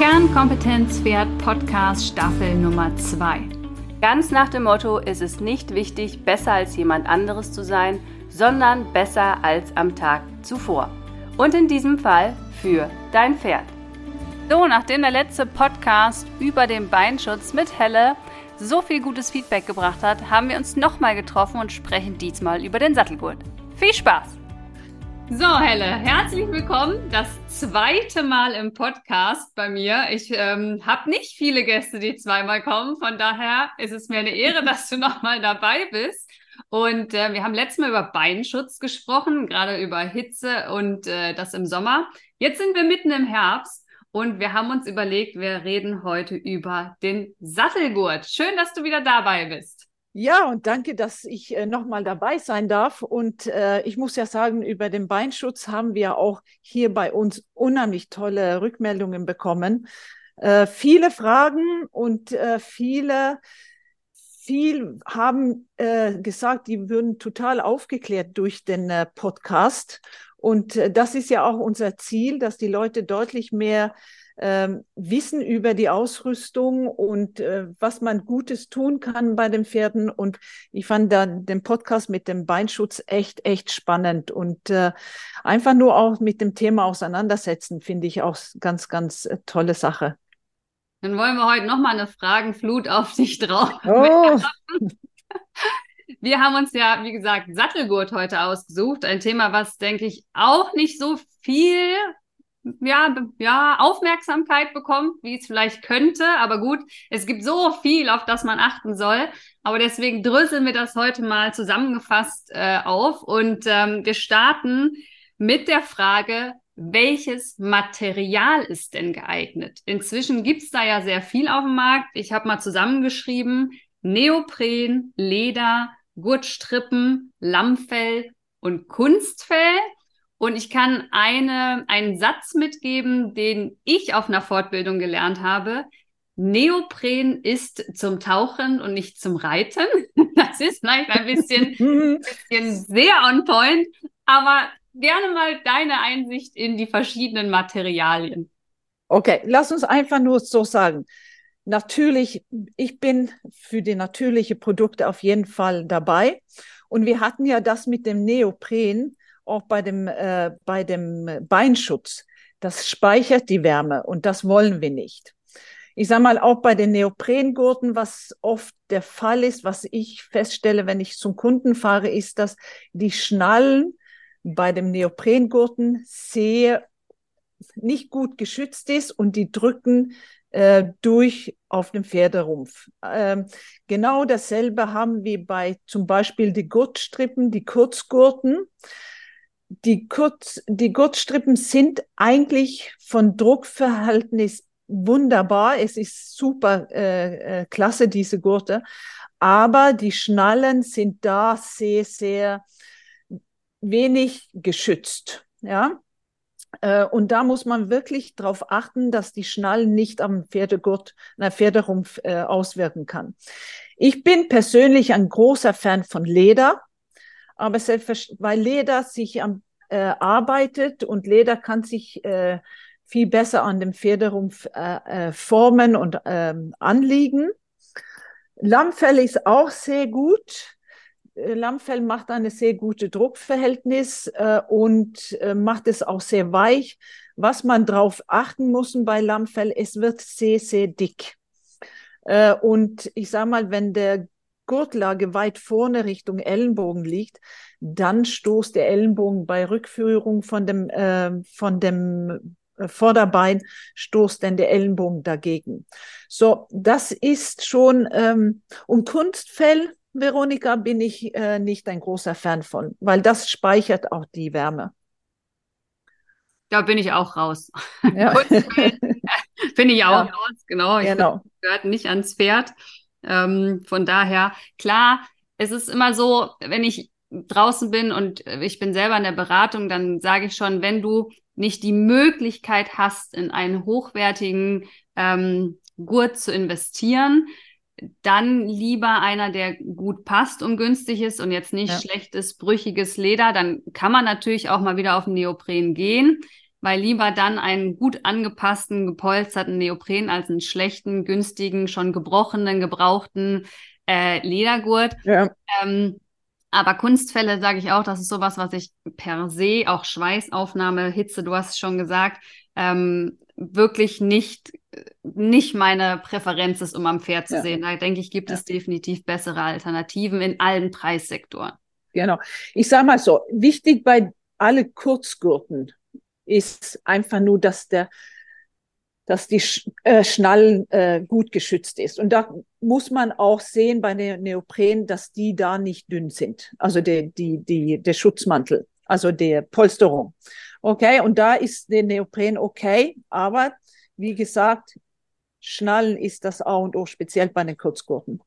Kernkompetenz Pferd Podcast Staffel Nummer 2. Ganz nach dem Motto, ist es nicht wichtig, besser als jemand anderes zu sein, sondern besser als am Tag zuvor. Und in diesem Fall für dein Pferd. So, nachdem der letzte Podcast über den Beinschutz mit Helle so viel gutes Feedback gebracht hat, haben wir uns nochmal getroffen und sprechen diesmal über den Sattelgurt. Viel Spaß! So, Helle, herzlich willkommen. Das zweite Mal im Podcast bei mir. Ich ähm, habe nicht viele Gäste, die zweimal kommen. Von daher ist es mir eine Ehre, dass du nochmal dabei bist. Und äh, wir haben letztes Mal über Beinschutz gesprochen, gerade über Hitze und äh, das im Sommer. Jetzt sind wir mitten im Herbst und wir haben uns überlegt, wir reden heute über den Sattelgurt. Schön, dass du wieder dabei bist. Ja, und danke, dass ich äh, nochmal dabei sein darf. Und äh, ich muss ja sagen, über den Beinschutz haben wir auch hier bei uns unheimlich tolle Rückmeldungen bekommen. Äh, viele Fragen und äh, viele, viel haben äh, gesagt, die würden total aufgeklärt durch den äh, Podcast. Und äh, das ist ja auch unser Ziel, dass die Leute deutlich mehr ähm, Wissen über die Ausrüstung und äh, was man Gutes tun kann bei den Pferden. Und ich fand da den Podcast mit dem Beinschutz echt, echt spannend. Und äh, einfach nur auch mit dem Thema auseinandersetzen, finde ich auch ganz, ganz äh, tolle Sache. Dann wollen wir heute nochmal eine Fragenflut auf dich drauf. Oh. Wir haben uns ja, wie gesagt, Sattelgurt heute ausgesucht. Ein Thema, was, denke ich, auch nicht so viel ja, ja, Aufmerksamkeit bekommt, wie es vielleicht könnte. Aber gut, es gibt so viel, auf das man achten soll. Aber deswegen dröseln wir das heute mal zusammengefasst äh, auf. Und ähm, wir starten mit der Frage, welches Material ist denn geeignet? Inzwischen gibt's da ja sehr viel auf dem Markt. Ich habe mal zusammengeschrieben, Neopren, Leder, Gurtstrippen, Lammfell und Kunstfell. Und ich kann eine, einen Satz mitgeben, den ich auf einer Fortbildung gelernt habe. Neopren ist zum Tauchen und nicht zum Reiten. Das ist vielleicht ein bisschen, bisschen sehr on point, aber gerne mal deine Einsicht in die verschiedenen Materialien. Okay, lass uns einfach nur so sagen. Natürlich, ich bin für die natürlichen Produkte auf jeden Fall dabei. Und wir hatten ja das mit dem Neopren auch bei dem, äh, bei dem Beinschutz. Das speichert die Wärme und das wollen wir nicht. Ich sage mal, auch bei den Neoprengurten, was oft der Fall ist, was ich feststelle, wenn ich zum Kunden fahre, ist, dass die Schnallen bei dem Neoprengurten sehr nicht gut geschützt ist und die drücken äh, durch auf dem Pferderumpf. Ähm, genau dasselbe haben wir bei zum Beispiel die Gurtstrippen, die Kurzgurten die, Kurz, die Gurtstrippen sind eigentlich von Druckverhältnis wunderbar. Es ist super äh, äh, klasse, diese Gurte. Aber die Schnallen sind da sehr, sehr wenig geschützt. Ja. Äh, und da muss man wirklich darauf achten, dass die Schnallen nicht am Pferdegurt, na, Pferderumpf äh, auswirken kann. Ich bin persönlich ein großer Fan von Leder aber selbstverständlich, weil Leder sich am, äh, arbeitet und Leder kann sich äh, viel besser an dem Pferderumpf äh, äh, formen und ähm, anliegen. Lammfell ist auch sehr gut. Äh, Lammfell macht eine sehr gute Druckverhältnis äh, und äh, macht es auch sehr weich. Was man drauf achten muss bei Lammfell, es wird sehr, sehr dick. Äh, und ich sage mal, wenn der Gurtlage weit vorne Richtung Ellenbogen liegt, dann stoßt der Ellenbogen bei Rückführung von dem, äh, von dem äh, Vorderbein, stoßt dann der Ellenbogen dagegen. So, das ist schon, ähm, und Kunstfell, Veronika, bin ich äh, nicht ein großer Fan von, weil das speichert auch die Wärme. Da bin ich auch raus. Ja. Finde ich auch ja. raus, genau. Ich genau. gehört nicht ans Pferd. Ähm, von daher, klar, es ist immer so, wenn ich draußen bin und ich bin selber in der Beratung, dann sage ich schon, wenn du nicht die Möglichkeit hast, in einen hochwertigen ähm, Gurt zu investieren, dann lieber einer, der gut passt und günstig ist und jetzt nicht ja. schlechtes, brüchiges Leder. Dann kann man natürlich auch mal wieder auf den Neopren gehen. Weil lieber dann einen gut angepassten, gepolsterten Neopren als einen schlechten, günstigen, schon gebrochenen, gebrauchten äh, Ledergurt. Ja. Ähm, aber Kunstfälle sage ich auch, das ist sowas, was ich per se, auch Schweißaufnahme, Hitze, du hast es schon gesagt, ähm, wirklich nicht, nicht meine Präferenz ist, um am Pferd zu ja. sehen. Da denke ich, gibt ja. es definitiv bessere Alternativen in allen Preissektoren. Genau. Ich sage mal so, wichtig bei alle Kurzgurten ist einfach nur, dass der dass die äh, Schnallen äh, gut geschützt ist. Und da muss man auch sehen bei den Neopren, dass die da nicht dünn sind. Also die, die, die, der Schutzmantel, also der Polsterung. Okay, und da ist der Neopren okay, aber wie gesagt, Schnallen ist das A und O, speziell bei den Kurzgurten.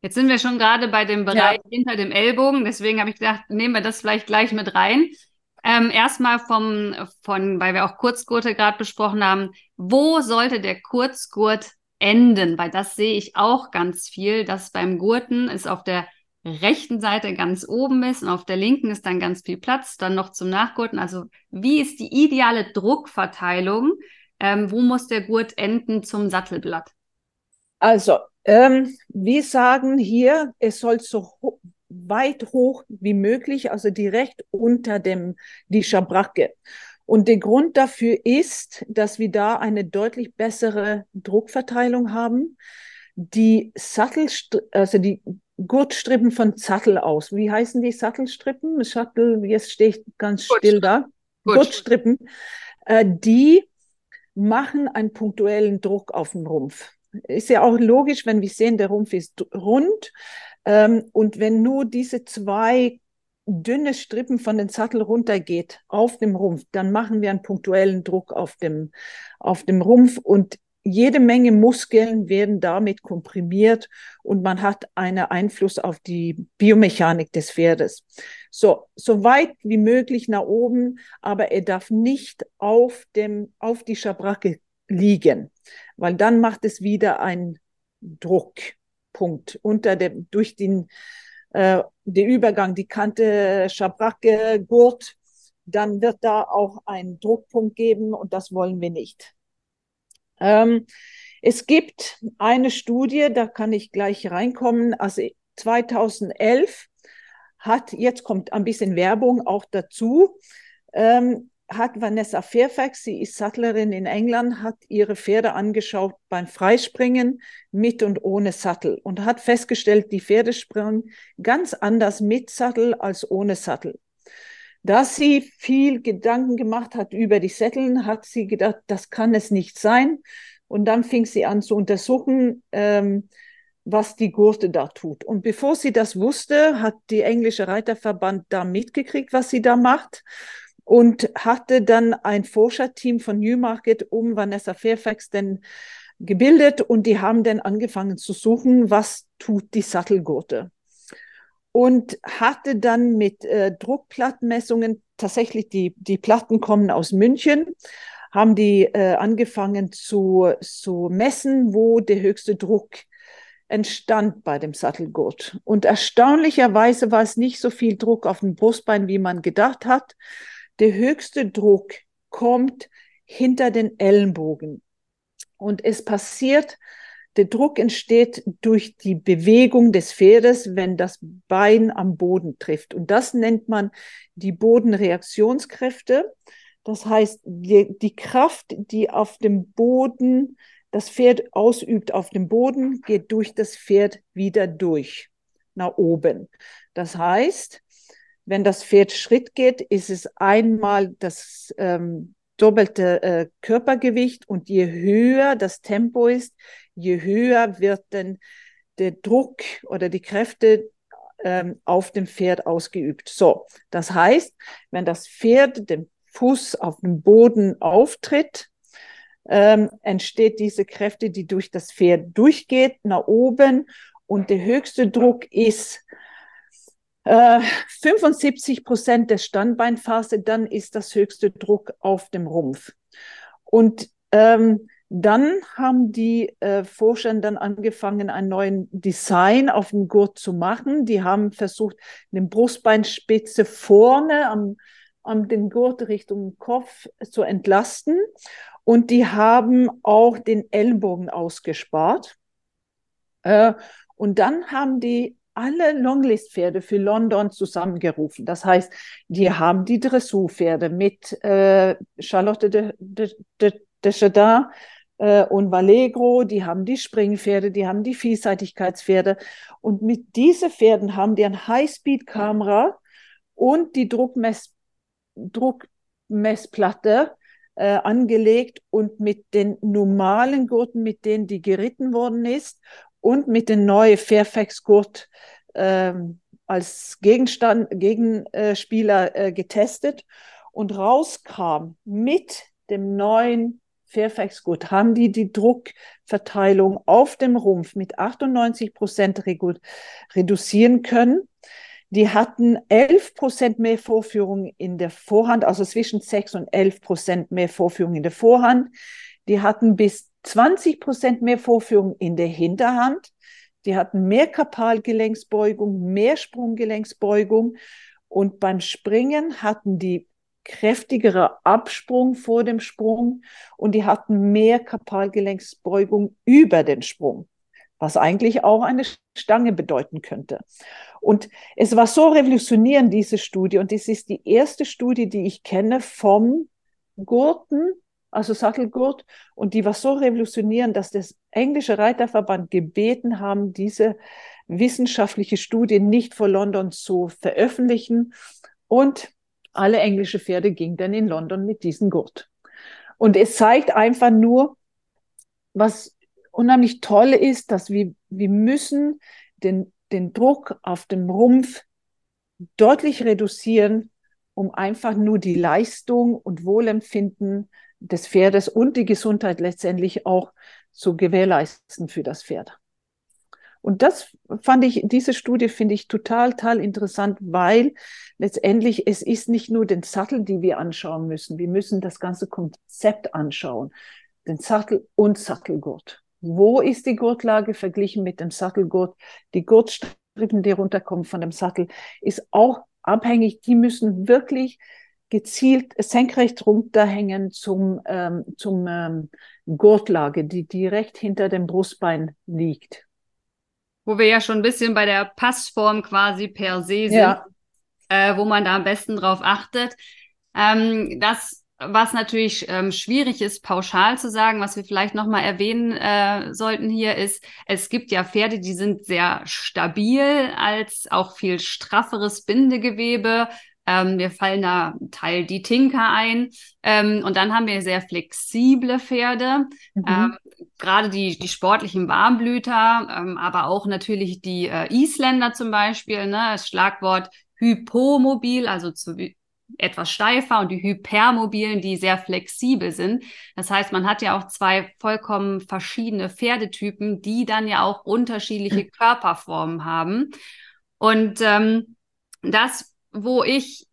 Jetzt sind wir schon gerade bei dem Bereich ja. hinter dem Ellbogen, deswegen habe ich gedacht, nehmen wir das vielleicht gleich mit rein. Ähm, erstmal vom, von, weil wir auch Kurzgurte gerade besprochen haben, wo sollte der Kurzgurt enden? Weil das sehe ich auch ganz viel, dass beim Gurten es auf der rechten Seite ganz oben ist und auf der linken ist dann ganz viel Platz, dann noch zum Nachgurten. Also wie ist die ideale Druckverteilung? Ähm, wo muss der Gurt enden zum Sattelblatt? Also, ähm, wir sagen hier, es soll so weit hoch wie möglich, also direkt unter dem, die Schabracke. Und der Grund dafür ist, dass wir da eine deutlich bessere Druckverteilung haben. Die Sattel, also die Gurtstrippen von Sattel aus. Wie heißen die Sattelstrippen? Sattel, jetzt stehe ich ganz still da. Gurtstrippen. Äh, die machen einen punktuellen Druck auf den Rumpf. Ist ja auch logisch, wenn wir sehen, der Rumpf ist rund. Ähm, und wenn nur diese zwei dünne Strippen von den Sattel runtergeht auf dem Rumpf, dann machen wir einen punktuellen Druck auf dem, auf dem Rumpf und jede Menge Muskeln werden damit komprimiert und man hat einen Einfluss auf die Biomechanik des Pferdes. So, so weit wie möglich nach oben, aber er darf nicht auf dem, auf die Schabracke liegen, weil dann macht es wieder einen Druckpunkt unter dem, durch den, äh, den Übergang, die Kante Schabracke, Gurt, dann wird da auch ein Druckpunkt geben und das wollen wir nicht. Ähm, es gibt eine Studie, da kann ich gleich reinkommen, also 2011 hat, jetzt kommt ein bisschen Werbung auch dazu, ähm, hat Vanessa Fairfax, sie ist Sattlerin in England, hat ihre Pferde angeschaut beim Freispringen mit und ohne Sattel und hat festgestellt, die Pferde springen ganz anders mit Sattel als ohne Sattel. Da sie viel Gedanken gemacht hat über die Sätteln, hat sie gedacht, das kann es nicht sein. Und dann fing sie an zu untersuchen, ähm, was die Gurte da tut. Und bevor sie das wusste, hat die englische Reiterverband da mitgekriegt, was sie da macht und hatte dann ein Forscherteam von Newmarket um Vanessa Fairfax denn gebildet und die haben dann angefangen zu suchen, was tut die Sattelgurte und hatte dann mit äh, Druckplattenmessungen tatsächlich die, die Platten kommen aus München, haben die äh, angefangen zu, zu messen, wo der höchste Druck entstand bei dem Sattelgurt. Und erstaunlicherweise war es nicht so viel Druck auf dem Brustbein, wie man gedacht hat. Der höchste Druck kommt hinter den Ellenbogen. Und es passiert der Druck entsteht durch die Bewegung des Pferdes, wenn das Bein am Boden trifft. Und das nennt man die Bodenreaktionskräfte. Das heißt, die, die Kraft, die auf dem Boden das Pferd ausübt auf dem Boden, geht durch das Pferd wieder durch, nach oben. Das heißt, wenn das Pferd Schritt geht, ist es einmal das ähm, doppelte äh, Körpergewicht und je höher das Tempo ist, je höher wird denn der Druck oder die Kräfte ähm, auf dem Pferd ausgeübt. So, das heißt, wenn das Pferd den Fuß auf dem Boden auftritt, ähm, entsteht diese Kräfte, die durch das Pferd durchgeht, nach oben und der höchste Druck ist äh, 75 Prozent der Standbeinphase, dann ist das höchste Druck auf dem Rumpf. Und ähm, dann haben die äh, Forscher dann angefangen, einen neuen Design auf dem Gurt zu machen. Die haben versucht, eine Brustbeinspitze vorne am, um den Gurt Richtung Kopf zu entlasten. Und die haben auch den Ellenbogen ausgespart. Äh, und dann haben die alle Longlist-Pferde für London zusammengerufen. Das heißt, die haben die Dressurpferde mit äh, Charlotte de, de, de, de Chardin äh, und Vallegro, die haben die Springpferde, die haben die Vielseitigkeitspferde. Und mit diesen Pferden haben die ein Highspeed-Kamera und die Druckmess, Druckmessplatte äh, angelegt und mit den normalen Gurten, mit denen die geritten worden ist und mit dem neuen Fairfax-Gurt ähm, als Gegenstand, Gegenspieler äh, getestet und rauskam mit dem neuen Fairfax-Gurt, haben die die Druckverteilung auf dem Rumpf mit 98 Prozent reduzieren können. Die hatten 11 Prozent mehr Vorführung in der Vorhand, also zwischen 6 und 11 Prozent mehr Vorführung in der Vorhand. Die hatten bis 20 Prozent mehr Vorführung in der Hinterhand. Die hatten mehr Kapalgelenksbeugung, mehr Sprunggelenksbeugung. Und beim Springen hatten die kräftigere Absprung vor dem Sprung und die hatten mehr Kapalgelenksbeugung über den Sprung, was eigentlich auch eine Stange bedeuten könnte. Und es war so revolutionierend, diese Studie. Und es ist die erste Studie, die ich kenne vom Gurten also Sattelgurt. Und die war so revolutionierend, dass das englische Reiterverband gebeten haben, diese wissenschaftliche Studie nicht vor London zu veröffentlichen. Und alle englische Pferde gingen dann in London mit diesem Gurt. Und es zeigt einfach nur, was unheimlich toll ist, dass wir, wir müssen den, den Druck auf dem Rumpf deutlich reduzieren, um einfach nur die Leistung und Wohlempfinden des Pferdes und die Gesundheit letztendlich auch zu gewährleisten für das Pferd. Und das fand ich, diese Studie finde ich total, total interessant, weil letztendlich es ist nicht nur den Sattel, die wir anschauen müssen. Wir müssen das ganze Konzept anschauen. Den Sattel und Sattelgurt. Wo ist die Gurtlage verglichen mit dem Sattelgurt? Die Gurtstrippen, die runterkommen von dem Sattel, ist auch abhängig. Die müssen wirklich gezielt senkrecht runterhängen zum, ähm, zum ähm, Gurtlage, die direkt hinter dem Brustbein liegt. Wo wir ja schon ein bisschen bei der Passform quasi per se sind, ja. äh, wo man da am besten drauf achtet. Ähm, das, was natürlich ähm, schwierig ist, pauschal zu sagen, was wir vielleicht nochmal erwähnen äh, sollten hier, ist, es gibt ja Pferde, die sind sehr stabil als auch viel strafferes Bindegewebe, ähm, wir fallen da Teil die Tinker ein. Ähm, und dann haben wir sehr flexible Pferde, mhm. ähm, gerade die, die sportlichen Warmblüter, ähm, aber auch natürlich die äh, Isländer zum Beispiel. Ne? Das Schlagwort hypomobil, also zu etwas steifer und die Hypermobilen, die sehr flexibel sind. Das heißt, man hat ja auch zwei vollkommen verschiedene Pferdetypen, die dann ja auch unterschiedliche Körperformen haben. Und ähm, das wo ich,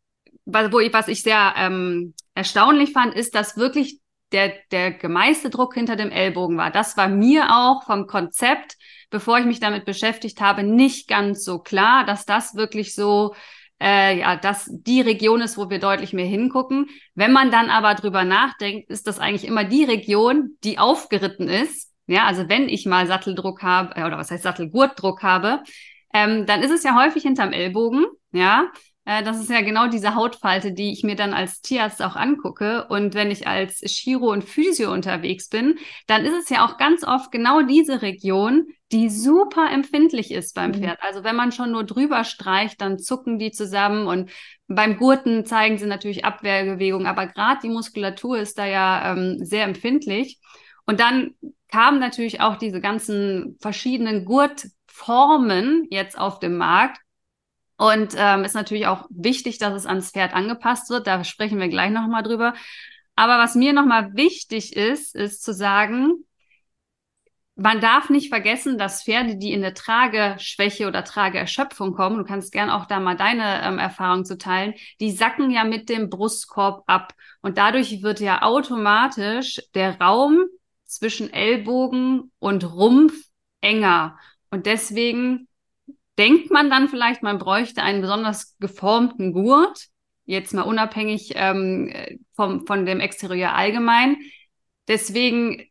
wo ich, was ich sehr ähm, erstaunlich fand, ist, dass wirklich der, der gemeiste Druck hinter dem Ellbogen war. Das war mir auch vom Konzept, bevor ich mich damit beschäftigt habe, nicht ganz so klar, dass das wirklich so, äh, ja, dass die Region ist, wo wir deutlich mehr hingucken. Wenn man dann aber drüber nachdenkt, ist das eigentlich immer die Region, die aufgeritten ist. Ja, also wenn ich mal Satteldruck habe, äh, oder was heißt Sattelgurtdruck habe, ähm, dann ist es ja häufig hinterm Ellbogen. Ja, das ist ja genau diese Hautfalte, die ich mir dann als Tierarzt auch angucke. Und wenn ich als Chiro und Physio unterwegs bin, dann ist es ja auch ganz oft genau diese Region, die super empfindlich ist beim mhm. Pferd. Also wenn man schon nur drüber streicht, dann zucken die zusammen und beim Gurten zeigen sie natürlich Abwehrbewegung, aber gerade die Muskulatur ist da ja ähm, sehr empfindlich. Und dann kamen natürlich auch diese ganzen verschiedenen Gurtformen jetzt auf dem Markt und ähm, ist natürlich auch wichtig, dass es ans Pferd angepasst wird. Da sprechen wir gleich nochmal drüber. Aber was mir nochmal wichtig ist, ist zu sagen, man darf nicht vergessen, dass Pferde, die in eine Trageschwäche oder Trageerschöpfung kommen, du kannst gern auch da mal deine ähm, Erfahrung zu teilen, die sacken ja mit dem Brustkorb ab. Und dadurch wird ja automatisch der Raum zwischen Ellbogen und Rumpf enger. Und deswegen denkt man dann vielleicht, man bräuchte einen besonders geformten Gurt. jetzt mal unabhängig ähm, vom, von dem Exterieur allgemein. Deswegen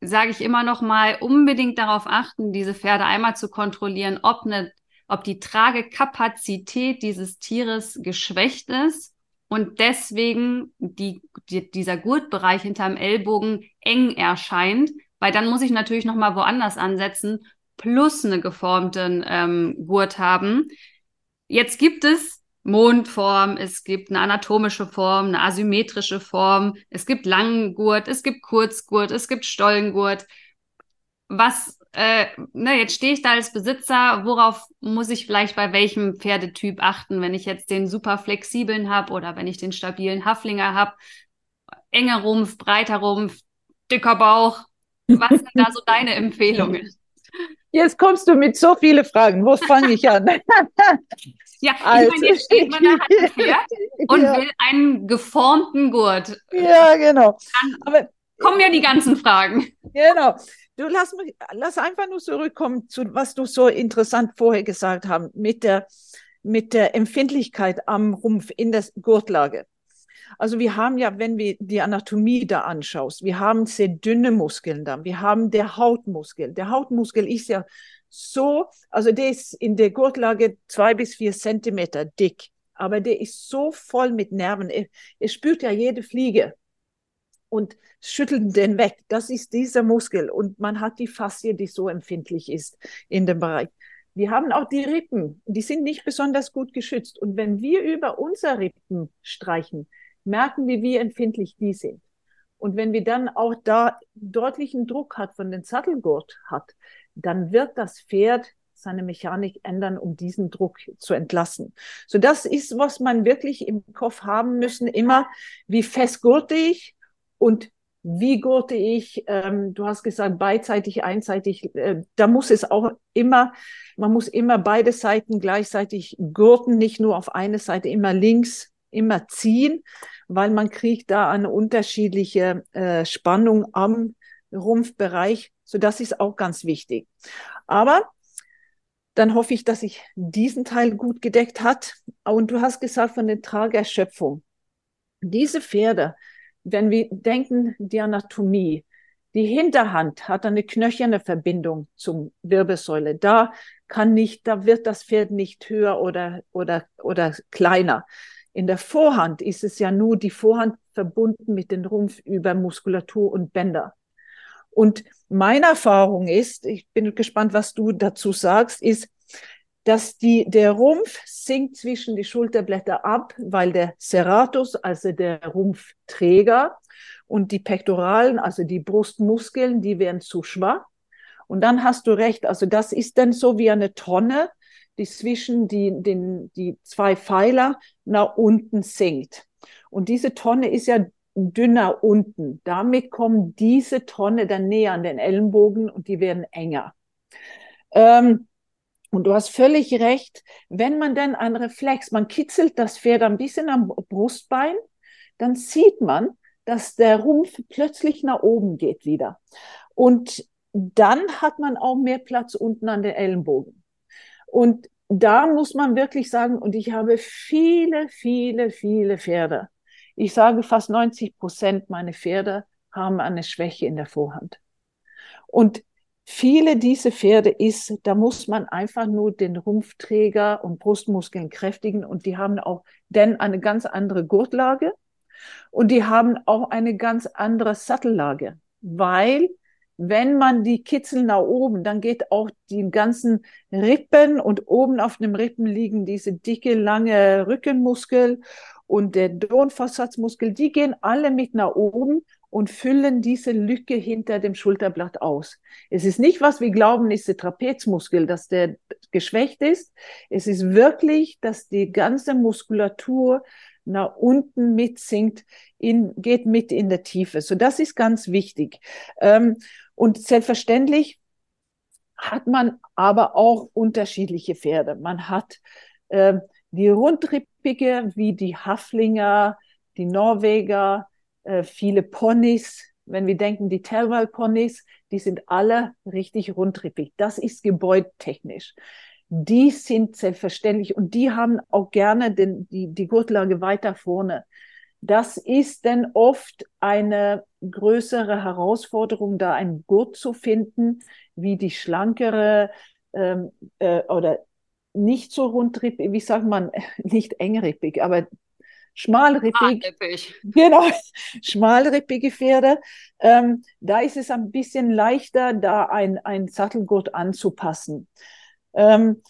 sage ich immer noch mal, unbedingt darauf achten, diese Pferde einmal zu kontrollieren, ob, eine, ob die Tragekapazität dieses Tieres geschwächt ist und deswegen die, die, dieser Gurtbereich hinterm Ellbogen eng erscheint, weil dann muss ich natürlich noch mal woanders ansetzen, plus eine geformten ähm, Gurt haben. Jetzt gibt es Mondform, es gibt eine anatomische Form, eine asymmetrische Form, es gibt Langgurt, es gibt Kurzgurt, es gibt Stollengurt. Was, äh, ne, jetzt stehe ich da als Besitzer, worauf muss ich vielleicht bei welchem Pferdetyp achten, wenn ich jetzt den super flexiblen habe oder wenn ich den stabilen Haflinger habe? Enger Rumpf, breiter Rumpf, dicker Bauch. Was sind da so deine Empfehlungen? Jetzt kommst du mit so vielen Fragen. Wo fange ich an? ja, ich also, meine, jetzt steht man da halt Pferd und ja. will einen geformten Gurt. Ja, genau. Dann Aber kommen ja die ganzen Fragen. Genau. Du lass mich, lass einfach nur zurückkommen zu, was du so interessant vorher gesagt hast, mit der, mit der Empfindlichkeit am Rumpf in der Gurtlage. Also wir haben ja, wenn wir die Anatomie da anschaust, wir haben sehr dünne Muskeln da. Wir haben der Hautmuskel. Der Hautmuskel ist ja so, also der ist in der Gurtlage zwei bis vier Zentimeter dick, aber der ist so voll mit Nerven. Er, er spürt ja jede Fliege und schüttelt den weg. Das ist dieser Muskel und man hat die Faszie, die so empfindlich ist in dem Bereich. Wir haben auch die Rippen, die sind nicht besonders gut geschützt. Und wenn wir über unsere Rippen streichen, merken wir, wie empfindlich die sind. Und wenn wir dann auch da deutlichen Druck hat von den Sattelgurt hat, dann wird das Pferd seine Mechanik ändern, um diesen Druck zu entlassen. So das ist, was man wirklich im Kopf haben müssen, immer, wie fest gurte ich und wie gurte ich, ähm, du hast gesagt, beidseitig, einseitig, äh, da muss es auch immer, man muss immer beide Seiten gleichzeitig gurten, nicht nur auf eine Seite, immer links, immer ziehen, weil man kriegt da eine unterschiedliche äh, Spannung am Rumpfbereich. So, das ist auch ganz wichtig. Aber dann hoffe ich, dass ich diesen Teil gut gedeckt hat. Und du hast gesagt von der Tragerschöpfung. Diese Pferde, wenn wir denken, die Anatomie, die Hinterhand hat eine knöcherne Verbindung zum Wirbelsäule. Da kann nicht, da wird das Pferd nicht höher oder, oder, oder kleiner. In der Vorhand ist es ja nur die Vorhand verbunden mit dem Rumpf über Muskulatur und Bänder. Und meine Erfahrung ist, ich bin gespannt, was du dazu sagst, ist, dass die, der Rumpf sinkt zwischen die Schulterblätter ab, weil der Serratus, also der Rumpfträger, und die Pektoralen, also die Brustmuskeln, die werden zu schwach. Und dann hast du recht, also das ist dann so wie eine Tonne, die zwischen die, den, die zwei Pfeiler nach unten sinkt. Und diese Tonne ist ja dünner unten. Damit kommen diese Tonne dann näher an den Ellenbogen und die werden enger. Ähm, und du hast völlig recht, wenn man dann ein Reflex, man kitzelt das Pferd ein bisschen am Brustbein, dann sieht man, dass der Rumpf plötzlich nach oben geht wieder. Und dann hat man auch mehr Platz unten an den Ellenbogen. Und da muss man wirklich sagen, und ich habe viele, viele, viele Pferde. Ich sage fast 90 Prozent meiner Pferde haben eine Schwäche in der Vorhand. Und viele dieser Pferde ist, da muss man einfach nur den Rumpfträger und Brustmuskeln kräftigen und die haben auch denn eine ganz andere Gurtlage und die haben auch eine ganz andere Sattellage, weil wenn man die Kitzel nach oben, dann geht auch die ganzen Rippen und oben auf den Rippen liegen diese dicke, lange Rückenmuskel und der Dornversatzmuskel, die gehen alle mit nach oben und füllen diese Lücke hinter dem Schulterblatt aus. Es ist nicht, was wir glauben, ist der Trapezmuskel, dass der geschwächt ist. Es ist wirklich, dass die ganze Muskulatur nach unten mitsinkt, in, geht mit in der Tiefe. So, das ist ganz wichtig. Ähm, und selbstverständlich hat man aber auch unterschiedliche Pferde. Man hat äh, die Rundrippige wie die Haflinger, die Norweger, äh, viele Ponys. Wenn wir denken, die Terwal Ponys, die sind alle richtig rundrippig. Das ist gebäudetechnisch. Die sind selbstverständlich und die haben auch gerne den, die, die Gurtlage weiter vorne. Das ist dann oft eine größere Herausforderung, da einen Gurt zu finden, wie die schlankere ähm, äh, oder nicht so rundrippig, wie sagt man, nicht engrippig, aber schmalrippig. Schmalrippig. Genau, schmalrippige Pferde. Ähm, da ist es ein bisschen leichter, da ein, ein Sattelgurt anzupassen. Ähm,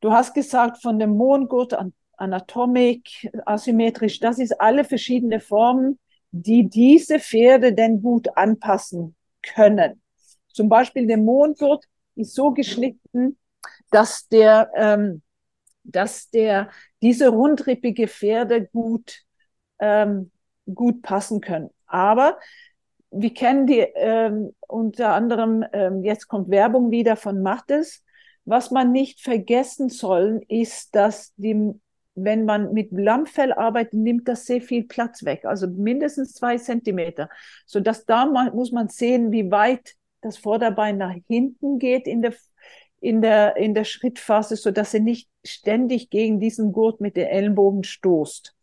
du hast gesagt, von dem Mondgurt an Anatomik, asymmetrisch, das ist alle verschiedene Formen, die diese Pferde denn gut anpassen können. Zum Beispiel der Mondgurt ist so geschnitten, dass der, ähm, dass der diese rundrippige Pferde gut, ähm, gut passen können. Aber wir kennen die ähm, unter anderem, ähm, jetzt kommt Werbung wieder von Mattes. Was man nicht vergessen soll, ist, dass die wenn man mit Lammfell arbeitet, nimmt das sehr viel Platz weg, also mindestens zwei Zentimeter. So dass da muss man sehen, wie weit das Vorderbein nach hinten geht in der, in der, in der Schrittphase, so dass er nicht ständig gegen diesen Gurt mit den Ellenbogen stoßt.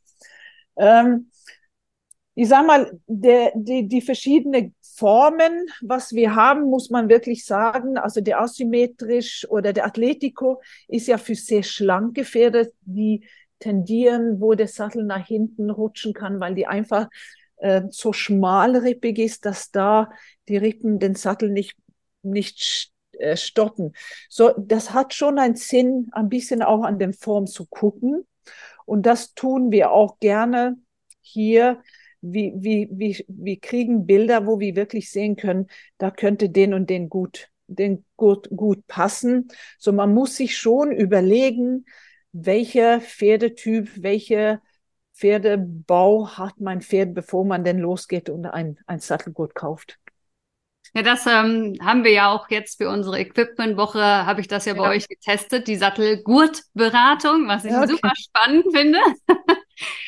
Ähm, ich sag mal, der, die, die verschiedenen Formen, was wir haben, muss man wirklich sagen. Also der asymmetrisch oder der Atletico ist ja für sehr schlanke Pferde, die tendieren, wo der Sattel nach hinten rutschen kann, weil die einfach äh, so schmalrippig ist, dass da die Rippen den Sattel nicht, nicht äh, stoppen. So, das hat schon einen Sinn, ein bisschen auch an den Form zu gucken. Und das tun wir auch gerne hier. Wie, wie, wie, wir kriegen Bilder, wo wir wirklich sehen können, da könnte den und den gut, den gut, gut passen. So, man muss sich schon überlegen, welcher Pferdetyp, welche Pferdebau hat mein Pferd, bevor man denn losgeht und ein, ein Sattelgurt kauft. Ja, das ähm, haben wir ja auch jetzt für unsere Equipment-Woche, habe ich das ja, ja bei euch getestet, die Sattelgurtberatung, was ich okay. super spannend finde.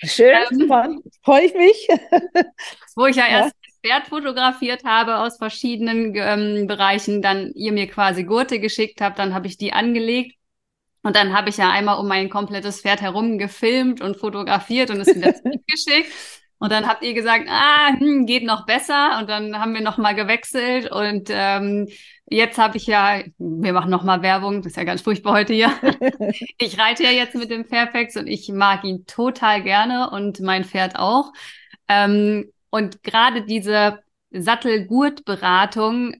Schön, ähm, freue ich mich. wo ich ja, ja. erst Pferd fotografiert habe aus verschiedenen ähm, Bereichen, dann ihr mir quasi Gurte geschickt habt, dann habe ich die angelegt und dann habe ich ja einmal um mein komplettes Pferd herum gefilmt und fotografiert und es wieder zurückgeschickt. Und dann habt ihr gesagt, ah, hm, geht noch besser. Und dann haben wir noch mal gewechselt. Und ähm, jetzt habe ich ja, wir machen noch mal Werbung, das ist ja ganz furchtbar heute hier. ich reite ja jetzt mit dem Fairfax und ich mag ihn total gerne und mein Pferd auch. Ähm, und gerade diese Sattelgurtberatung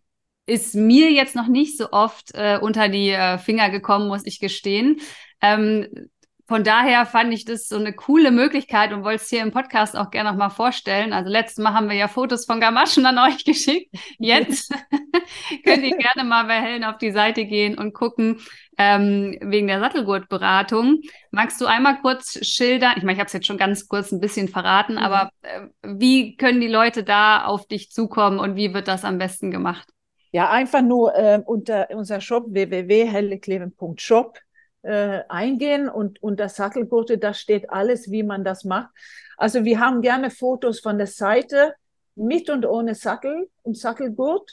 ist mir jetzt noch nicht so oft äh, unter die äh, Finger gekommen, muss ich gestehen. Ähm, von daher fand ich das so eine coole Möglichkeit und wollte es hier im Podcast auch gerne nochmal vorstellen. Also letztes Mal haben wir ja Fotos von Gamaschen an euch geschickt. Jetzt könnt ihr gerne mal bei Helen auf die Seite gehen und gucken ähm, wegen der Sattelgurtberatung. Magst du einmal kurz schildern? Ich meine, ich habe es jetzt schon ganz kurz ein bisschen verraten, mhm. aber äh, wie können die Leute da auf dich zukommen und wie wird das am besten gemacht? Ja, einfach nur äh, unter unser Shop www.hellekleven.shop äh, eingehen und unter Sattelgurte, da steht alles, wie man das macht. Also wir haben gerne Fotos von der Seite mit und ohne Sattel und Sattelgurt,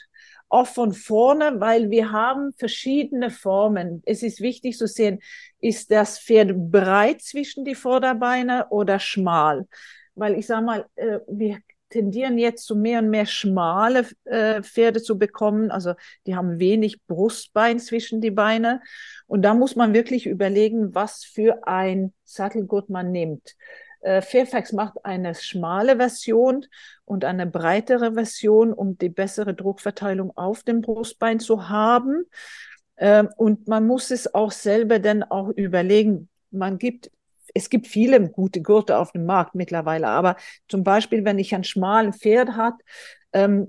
auch von vorne, weil wir haben verschiedene Formen. Es ist wichtig zu sehen, ist das Pferd breit zwischen die Vorderbeine oder schmal? Weil ich sage mal, äh, wir tendieren jetzt zu mehr und mehr schmale äh, Pferde zu bekommen. Also die haben wenig Brustbein zwischen die Beine. Und da muss man wirklich überlegen, was für ein Sattelgurt man nimmt. Äh, Fairfax macht eine schmale Version und eine breitere Version, um die bessere Druckverteilung auf dem Brustbein zu haben. Äh, und man muss es auch selber dann auch überlegen. Man gibt es gibt viele gute Gurte auf dem Markt mittlerweile, aber zum Beispiel, wenn ich ein schmalen Pferd hat, ähm,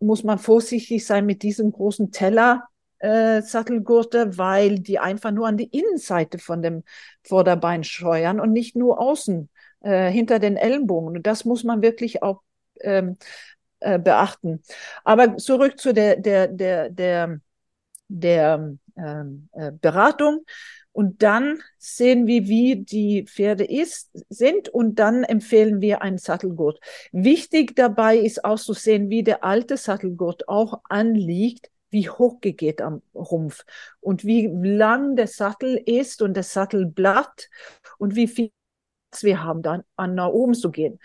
muss man vorsichtig sein mit diesem großen Teller. Äh, Sattelgurte, weil die einfach nur an die Innenseite von dem Vorderbein scheuern und nicht nur außen äh, hinter den Ellenbogen. Und das muss man wirklich auch ähm, äh, beachten. Aber zurück zu der der der der der ähm, äh, Beratung. Und dann sehen wir, wie die Pferde ist, sind und dann empfehlen wir einen Sattelgurt. Wichtig dabei ist auch zu sehen, wie der alte Sattelgurt auch anliegt wie hoch geht am Rumpf und wie lang der Sattel ist und das Sattelblatt und wie viel wir haben, dann an nach oben zu gehen.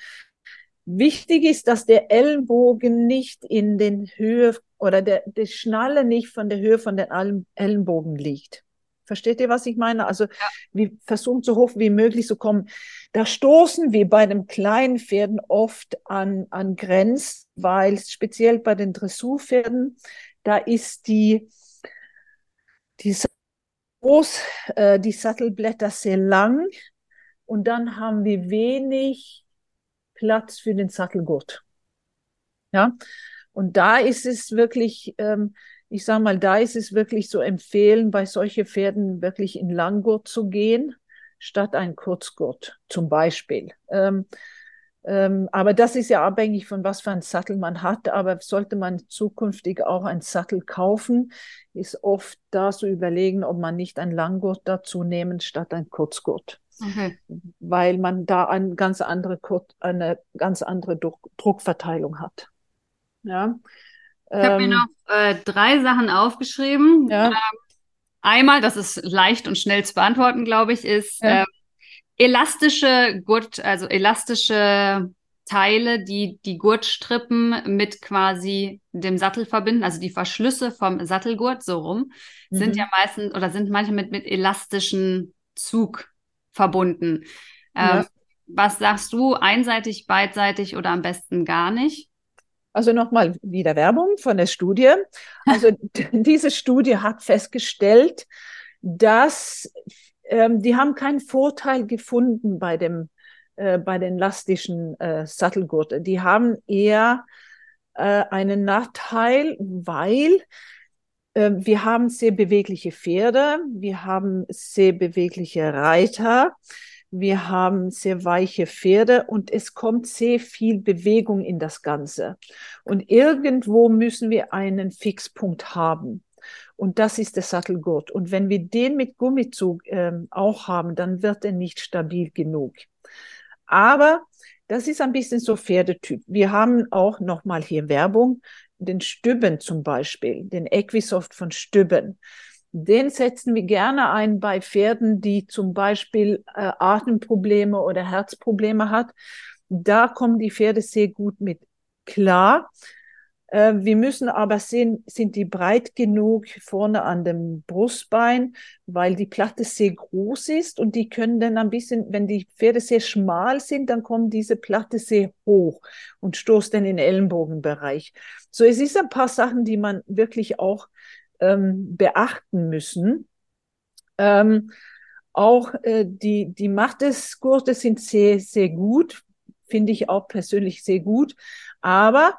Wichtig ist, dass der Ellenbogen nicht in den Höhe oder der, der Schnalle nicht von der Höhe von den Ellenbogen liegt. Versteht ihr, was ich meine? Also ja. wir versuchen so hoch wie möglich zu kommen. Da stoßen wir bei den kleinen Pferden oft an, an Grenzen, weil speziell bei den Dressurpferden, da ist die, die, groß, äh, die Sattelblätter sehr lang und dann haben wir wenig Platz für den Sattelgurt. Ja, und da ist es wirklich, ähm, ich sage mal, da ist es wirklich so empfehlen, bei solchen Pferden wirklich in Langgurt zu gehen, statt ein Kurzgurt zum Beispiel. Ähm, ähm, aber das ist ja abhängig von was für ein Sattel man hat. Aber sollte man zukünftig auch ein Sattel kaufen, ist oft da zu überlegen, ob man nicht ein Langgurt dazu nehmen statt ein Kurzgurt. Okay. Weil man da eine ganz andere, eine ganz andere Druckverteilung hat. Ja. Ich habe mir ähm, noch äh, drei Sachen aufgeschrieben. Ja. Ähm, einmal, das ist leicht und schnell zu beantworten, glaube ich, ist ja. äh, elastische Gurt, also elastische Teile, die die Gurtstrippen mit quasi dem Sattel verbinden, also die Verschlüsse vom Sattelgurt so rum, mhm. sind ja meistens oder sind manchmal mit, mit elastischen Zug verbunden. Ähm, ja. Was sagst du, einseitig, beidseitig oder am besten gar nicht? Also nochmal wieder Werbung von der Studie. Also diese Studie hat festgestellt, dass ähm, die haben keinen Vorteil gefunden bei dem äh, bei den elastischen äh, Sattelgurten. Die haben eher äh, einen Nachteil, weil äh, wir haben sehr bewegliche Pferde, wir haben sehr bewegliche Reiter wir haben sehr weiche Pferde und es kommt sehr viel Bewegung in das Ganze. Und irgendwo müssen wir einen Fixpunkt haben. Und das ist der Sattelgurt. Und wenn wir den mit Gummizug äh, auch haben, dann wird er nicht stabil genug. Aber das ist ein bisschen so Pferdetyp. Wir haben auch nochmal hier Werbung, den Stübben zum Beispiel, den Equisoft von Stübben. Den setzen wir gerne ein bei Pferden, die zum Beispiel äh, Atemprobleme oder Herzprobleme hat. Da kommen die Pferde sehr gut mit klar. Äh, wir müssen aber sehen, sind die breit genug vorne an dem Brustbein, weil die Platte sehr groß ist und die können dann ein bisschen, wenn die Pferde sehr schmal sind, dann kommt diese Platte sehr hoch und stoßt dann in den Ellenbogenbereich. So, es ist ein paar Sachen, die man wirklich auch ähm, beachten müssen. Ähm, auch äh, die, die Macht des Gurtes sind sehr, sehr gut, finde ich auch persönlich sehr gut. Aber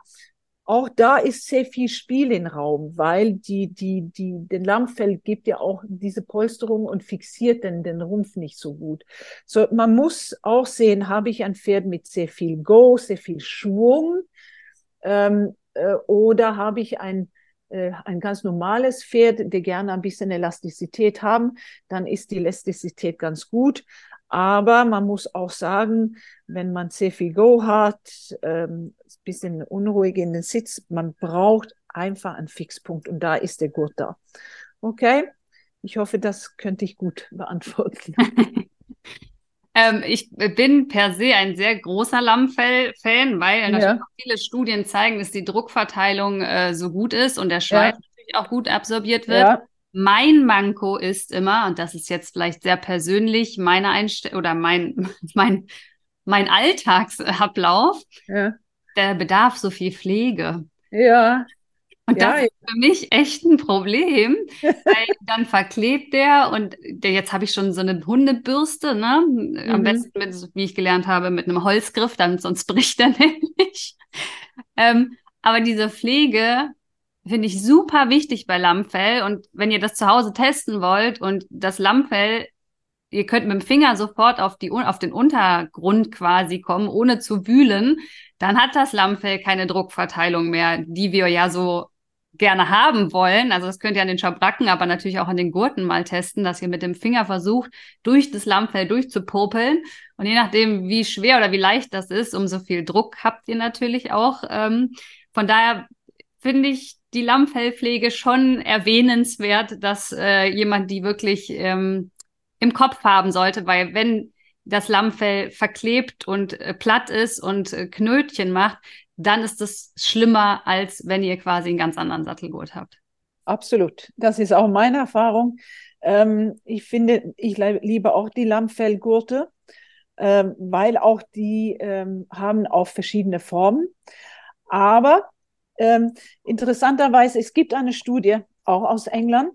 auch da ist sehr viel Spiel im Raum, weil die, die, die, den Lammfell gibt ja auch diese Polsterung und fixiert dann den Rumpf nicht so gut. So, man muss auch sehen, habe ich ein Pferd mit sehr viel Go, sehr viel Schwung, ähm, äh, oder habe ich ein ein ganz normales Pferd, der gerne ein bisschen Elastizität haben, dann ist die Elastizität ganz gut. Aber man muss auch sagen, wenn man sehr viel Go hat, ähm, ein bisschen unruhig in den Sitz, man braucht einfach einen Fixpunkt und da ist der Gurt da. Okay? Ich hoffe, das könnte ich gut beantworten. Ähm, ich bin per se ein sehr großer Lammfell-Fan, weil ja. viele Studien zeigen, dass die Druckverteilung äh, so gut ist und der Schweiß ja. natürlich auch gut absorbiert wird. Ja. Mein Manko ist immer, und das ist jetzt vielleicht sehr persönlich, meine Einstellung oder mein, mein, mein Alltagsablauf, der bedarf so viel Pflege. Ja. Und ja, das ist für mich echt ein Problem, weil dann verklebt der und der, jetzt habe ich schon so eine Hundebürste, ne? Mhm. Am besten mit, wie ich gelernt habe, mit einem Holzgriff, dann sonst bricht er nämlich. Ähm, aber diese Pflege finde ich super wichtig bei Lammfell und wenn ihr das zu Hause testen wollt und das Lammfell ihr könnt mit dem Finger sofort auf, die, auf den Untergrund quasi kommen, ohne zu wühlen, dann hat das Lammfell keine Druckverteilung mehr, die wir ja so gerne haben wollen. Also das könnt ihr an den Schabracken, aber natürlich auch an den Gurten mal testen, dass ihr mit dem Finger versucht, durch das Lammfell durchzupopeln. Und je nachdem, wie schwer oder wie leicht das ist, umso viel Druck habt ihr natürlich auch. Ähm, von daher finde ich die Lammfellpflege schon erwähnenswert, dass äh, jemand die wirklich ähm, im Kopf haben sollte, weil wenn das Lammfell verklebt und äh, platt ist und äh, Knötchen macht, dann ist es schlimmer, als wenn ihr quasi einen ganz anderen Sattelgurt habt. Absolut. Das ist auch meine Erfahrung. Ähm, ich finde, ich liebe auch die Lammfellgurte, ähm, weil auch die ähm, haben auch verschiedene Formen. Aber ähm, interessanterweise, es gibt eine Studie, auch aus England,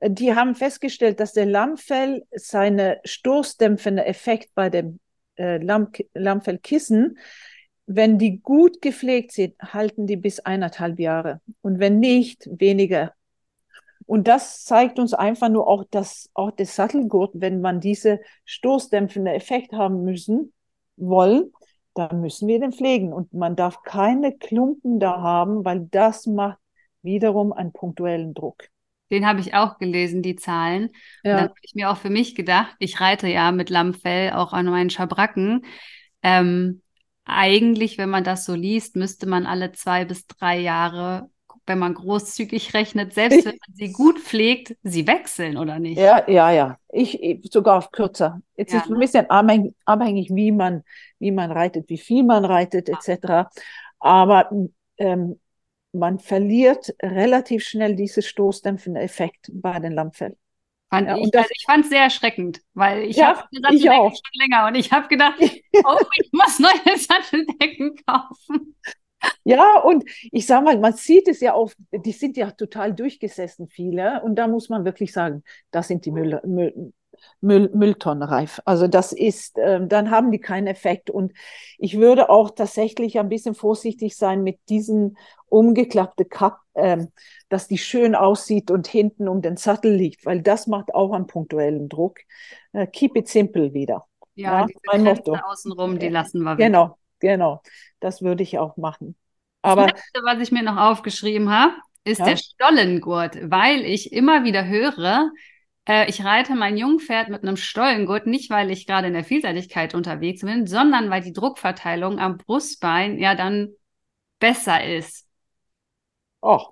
die haben festgestellt, dass der Lammfell seine stoßdämpfende Effekt bei dem äh, Lamm, Lammfellkissen, wenn die gut gepflegt sind, halten die bis eineinhalb Jahre. Und wenn nicht, weniger. Und das zeigt uns einfach nur auch, dass auch der Sattelgurt, wenn man diese stoßdämpfende Effekt haben müssen, wollen, dann müssen wir den pflegen. Und man darf keine Klumpen da haben, weil das macht wiederum einen punktuellen Druck. Den habe ich auch gelesen, die Zahlen. Ja. Und dann habe ich mir auch für mich gedacht, ich reite ja mit Lammfell auch an meinen Schabracken. Ähm, eigentlich, wenn man das so liest, müsste man alle zwei bis drei Jahre, wenn man großzügig rechnet, selbst wenn man sie gut pflegt, sie wechseln, oder nicht? Ja, ja, ja. Ich, ich sogar auf kürzer. Jetzt ja, ist ne? ein bisschen abhängig, abhängig, wie man, wie man reitet, wie viel man reitet, etc. Aber ähm, man verliert relativ schnell diesen stoßdämpfende Effekt bei den Lammfällen. Fand ja, ich, also ich fand es sehr erschreckend, weil ich ja, habe auch. schon länger und ich habe gedacht, oh, ich muss neue Satteldecken kaufen. Ja, und ich sage mal, man sieht es ja oft, die sind ja total durchgesessen, viele. Und da muss man wirklich sagen, das sind die Müll, Müll, Müll, Mülltonnenreif. Also das ist, äh, dann haben die keinen Effekt. Und ich würde auch tatsächlich ein bisschen vorsichtig sein mit diesen umgeklappte Kapp, äh, dass die schön aussieht und hinten um den Sattel liegt, weil das macht auch einen punktuellen Druck. Äh, keep it simple wieder. Ja, ja diese mein Motto. außenrum, die lassen wir wieder. Genau, genau. Das würde ich auch machen. Aber das Letzte, was ich mir noch aufgeschrieben habe, ist ja? der Stollengurt, weil ich immer wieder höre, äh, ich reite mein Jungpferd mit einem Stollengurt, nicht weil ich gerade in der Vielseitigkeit unterwegs bin, sondern weil die Druckverteilung am Brustbein ja dann besser ist. Oh.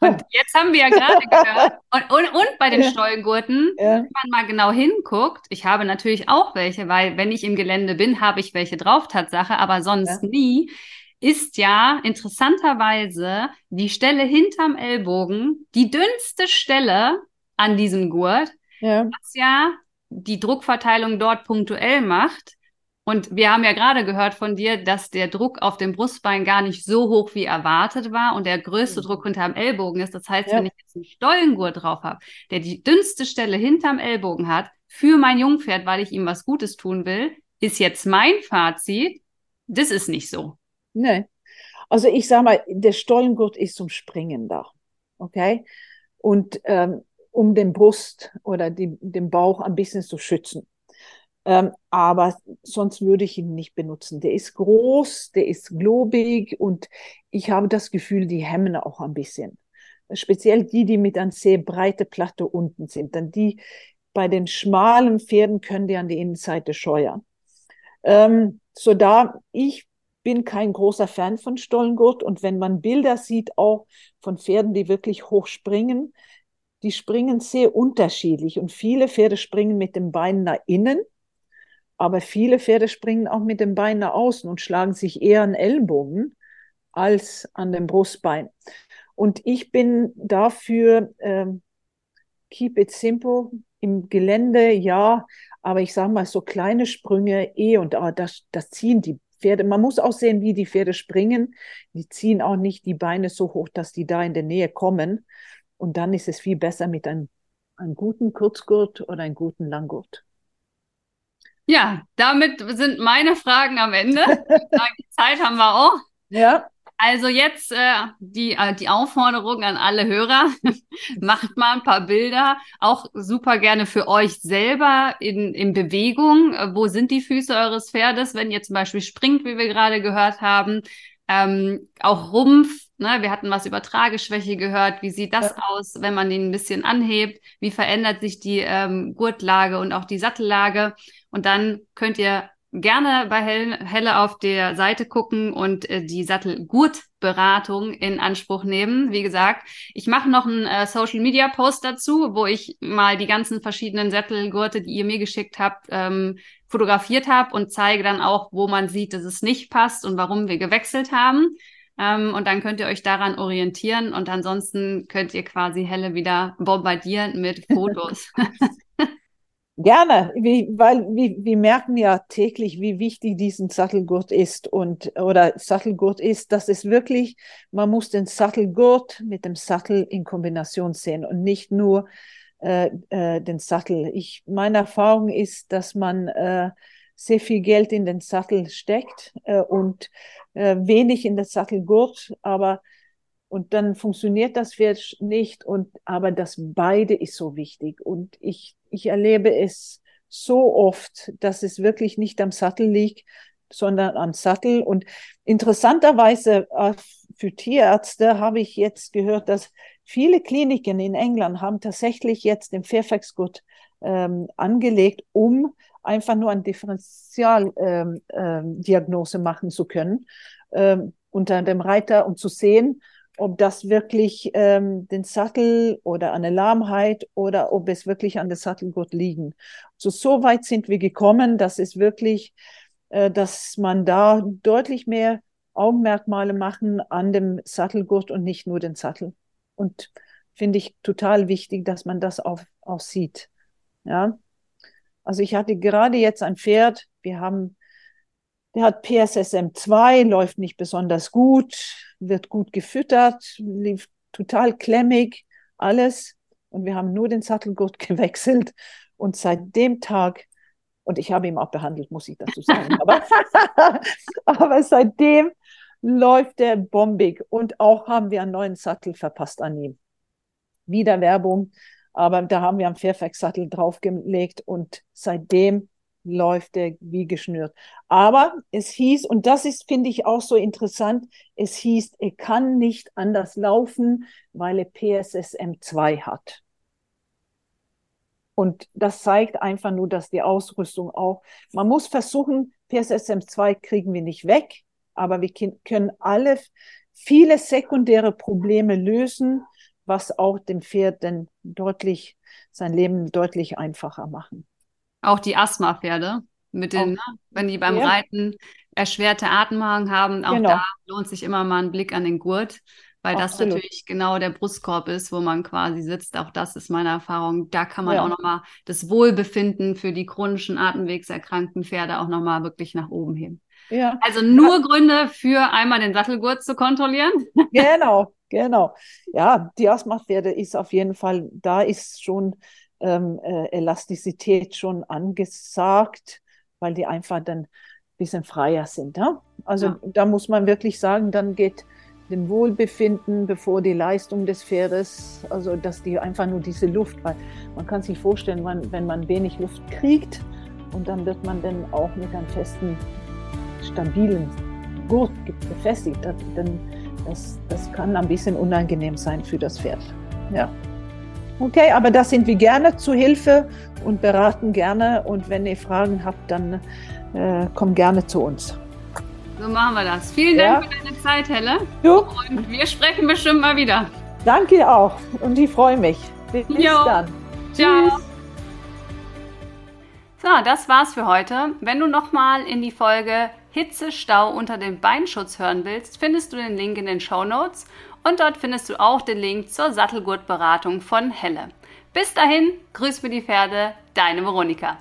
Und jetzt haben wir ja gerade gehört, und, und, und, bei den ja. Stollengurten, ja. wenn man mal genau hinguckt, ich habe natürlich auch welche, weil wenn ich im Gelände bin, habe ich welche drauf, Tatsache, aber sonst ja. nie, ist ja interessanterweise die Stelle hinterm Ellbogen die dünnste Stelle an diesem Gurt, ja. was ja die Druckverteilung dort punktuell macht. Und wir haben ja gerade gehört von dir, dass der Druck auf dem Brustbein gar nicht so hoch wie erwartet war und der größte mhm. Druck hinterm Ellbogen ist. Das heißt, ja. wenn ich jetzt einen Stollengurt drauf habe, der die dünnste Stelle hinterm Ellbogen hat, für mein Jungpferd, weil ich ihm was Gutes tun will, ist jetzt mein Fazit, das ist nicht so. Nee. Also ich sage mal, der Stollengurt ist zum Springen da. Okay? Und ähm, um den Brust oder die, den Bauch ein bisschen zu schützen. Ähm, aber sonst würde ich ihn nicht benutzen. Der ist groß, der ist globig und ich habe das Gefühl, die hemmen auch ein bisschen. Speziell die, die mit einer sehr breite Platte unten sind. Denn die bei den schmalen Pferden können die an die Innenseite scheuern. Ähm, so da, ich bin kein großer Fan von Stollengurt und wenn man Bilder sieht, auch von Pferden, die wirklich hoch springen, die springen sehr unterschiedlich und viele Pferde springen mit dem Bein nach innen aber viele Pferde springen auch mit dem Bein nach außen und schlagen sich eher an Ellenbogen als an dem Brustbein. Und ich bin dafür, ähm, keep it simple, im Gelände, ja, aber ich sage mal, so kleine Sprünge, eh und ah, das, das ziehen die Pferde. Man muss auch sehen, wie die Pferde springen. Die ziehen auch nicht die Beine so hoch, dass die da in der Nähe kommen. Und dann ist es viel besser mit einem, einem guten Kurzgurt oder einem guten Langgurt. Ja, damit sind meine Fragen am Ende. die Zeit haben wir auch. Ja. Also jetzt äh, die, äh, die Aufforderung an alle Hörer, macht mal ein paar Bilder, auch super gerne für euch selber in, in Bewegung. Äh, wo sind die Füße eures Pferdes, wenn ihr zum Beispiel springt, wie wir gerade gehört haben? Ähm, auch Rumpf, ne? wir hatten was über Trageschwäche gehört. Wie sieht das ja. aus, wenn man den ein bisschen anhebt? Wie verändert sich die ähm, Gurtlage und auch die Sattellage? Und dann könnt ihr gerne bei Helle auf der Seite gucken und äh, die Sattelgurtberatung in Anspruch nehmen. Wie gesagt, ich mache noch einen äh, Social Media Post dazu, wo ich mal die ganzen verschiedenen Sattelgurte, die ihr mir geschickt habt, ähm, fotografiert habe und zeige dann auch, wo man sieht, dass es nicht passt und warum wir gewechselt haben. Ähm, und dann könnt ihr euch daran orientieren und ansonsten könnt ihr quasi Helle wieder bombardieren mit Fotos. Gerne, wie, weil wir, wir merken ja täglich, wie wichtig diesen Sattelgurt ist und oder Sattelgurt ist. Das ist wirklich, man muss den Sattelgurt mit dem Sattel in Kombination sehen und nicht nur äh, äh, den Sattel. Ich, meine Erfahrung ist, dass man äh, sehr viel Geld in den Sattel steckt äh, und äh, wenig in den Sattelgurt, aber und dann funktioniert das nicht und aber das beide ist so wichtig und ich ich erlebe es so oft, dass es wirklich nicht am Sattel liegt, sondern am Sattel und interessanterweise äh, für Tierärzte habe ich jetzt gehört, dass viele Kliniken in England haben tatsächlich jetzt den Fairfax Gurt ähm, angelegt, um einfach nur eine Differentialdiagnose ähm, ähm, machen zu können ähm, unter dem Reiter und zu sehen, ob das wirklich ähm, den Sattel oder eine Lahmheit oder ob es wirklich an der Sattelgurt liegen. So, so weit sind wir gekommen, dass es wirklich, äh, dass man da deutlich mehr Augenmerkmale machen an dem Sattelgurt und nicht nur den Sattel. Und finde ich total wichtig, dass man das auch, auch sieht. Ja. Also ich hatte gerade jetzt ein Pferd, wir haben, der hat PSSM 2, läuft nicht besonders gut, wird gut gefüttert, lief total klemmig, alles. Und wir haben nur den Sattelgurt gewechselt. Und seit dem Tag, und ich habe ihn auch behandelt, muss ich dazu sagen, aber, aber seitdem läuft der bombig. Und auch haben wir einen neuen Sattel verpasst an ihm. Wieder Werbung. Aber da haben wir einen Fairfax-Sattel draufgelegt und seitdem läuft er wie geschnürt. Aber es hieß, und das ist, finde ich, auch so interessant, es hieß, er kann nicht anders laufen, weil er PSSM 2 hat. Und das zeigt einfach nur, dass die Ausrüstung auch, man muss versuchen, PSSM 2 kriegen wir nicht weg, aber wir können alle viele sekundäre Probleme lösen, was auch dem Pferd dann deutlich sein Leben deutlich einfacher machen. Auch die Asthma-Pferde, mit den, auch, ne, wenn die beim ja. Reiten erschwerte Atemmagen haben, auch genau. da lohnt sich immer mal ein Blick an den Gurt, weil Absolut. das natürlich genau der Brustkorb ist, wo man quasi sitzt. Auch das ist meine Erfahrung. Da kann man ja. auch nochmal das Wohlbefinden für die chronischen Atemwegserkrankten Pferde auch nochmal wirklich nach oben heben. Ja. Also nur ja. Gründe für einmal den Sattelgurt zu kontrollieren. Genau, genau. Ja, die Asthma-Pferde ist auf jeden Fall, da ist schon ähm, äh, Elastizität schon angesagt, weil die einfach dann ein bisschen freier sind. Ja? Also ja. da muss man wirklich sagen, dann geht dem Wohlbefinden bevor die Leistung des Pferdes, also dass die einfach nur diese Luft, weil man kann sich vorstellen, wenn man wenig Luft kriegt und dann wird man dann auch mit einem festen, stabilen Gurt befestigt, dann das, das kann ein bisschen unangenehm sein für das Pferd. Ja. Okay, aber da sind wir gerne zu Hilfe und beraten gerne. Und wenn ihr Fragen habt, dann äh, kommt gerne zu uns. So machen wir das. Vielen Dank ja. für deine Zeit, Helle. Jo. Und wir sprechen bestimmt mal wieder. Danke auch. Und ich freue mich. Bis jo. dann. Ciao. Tschüss. So, das war's für heute. Wenn du nochmal in die Folge Hitzestau unter dem Beinschutz hören willst, findest du den Link in den Show Notes und dort findest du auch den Link zur Sattelgurtberatung von Helle. Bis dahin, grüß mir die Pferde, deine Veronika.